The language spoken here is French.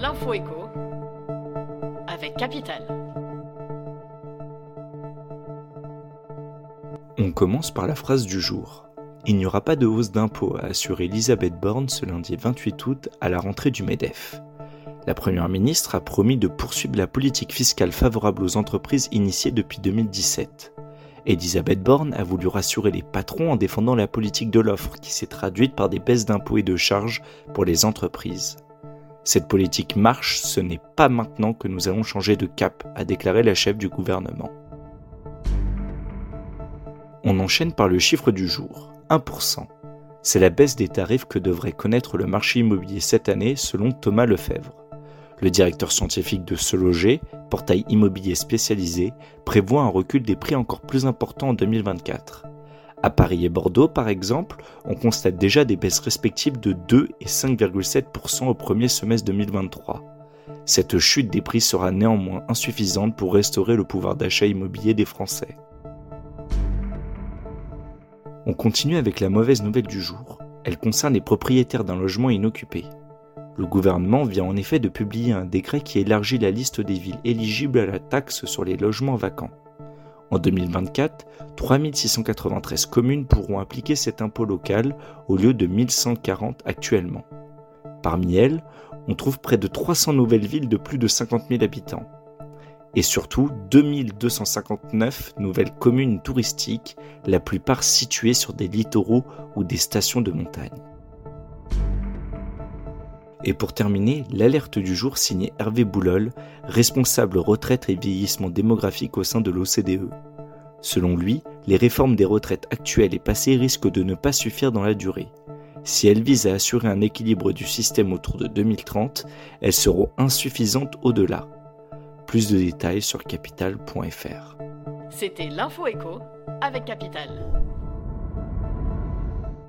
L'info écho avec Capital. On commence par la phrase du jour. Il n'y aura pas de hausse d'impôts, a assuré Elisabeth Borne ce lundi 28 août à la rentrée du MEDEF. La Première ministre a promis de poursuivre la politique fiscale favorable aux entreprises initiée depuis 2017. Elisabeth Borne a voulu rassurer les patrons en défendant la politique de l'offre qui s'est traduite par des baisses d'impôts et de charges pour les entreprises. Cette politique marche, ce n'est pas maintenant que nous allons changer de cap, a déclaré la chef du gouvernement. On enchaîne par le chiffre du jour, 1%. C'est la baisse des tarifs que devrait connaître le marché immobilier cette année selon Thomas Lefebvre. Le directeur scientifique de Se Loger, portail immobilier spécialisé, prévoit un recul des prix encore plus important en 2024. À Paris et Bordeaux, par exemple, on constate déjà des baisses respectives de 2 et 5,7% au premier semestre 2023. Cette chute des prix sera néanmoins insuffisante pour restaurer le pouvoir d'achat immobilier des Français. On continue avec la mauvaise nouvelle du jour. Elle concerne les propriétaires d'un logement inoccupé. Le gouvernement vient en effet de publier un décret qui élargit la liste des villes éligibles à la taxe sur les logements vacants. En 2024, 3693 communes pourront appliquer cet impôt local au lieu de 1140 actuellement. Parmi elles, on trouve près de 300 nouvelles villes de plus de 50 000 habitants. Et surtout 2259 nouvelles communes touristiques, la plupart situées sur des littoraux ou des stations de montagne. Et pour terminer, l'alerte du jour signée Hervé Boulol, responsable retraite et vieillissement démographique au sein de l'OCDE. Selon lui, les réformes des retraites actuelles et passées risquent de ne pas suffire dans la durée. Si elles visent à assurer un équilibre du système autour de 2030, elles seront insuffisantes au-delà. Plus de détails sur capital.fr. C'était l'info écho avec Capital.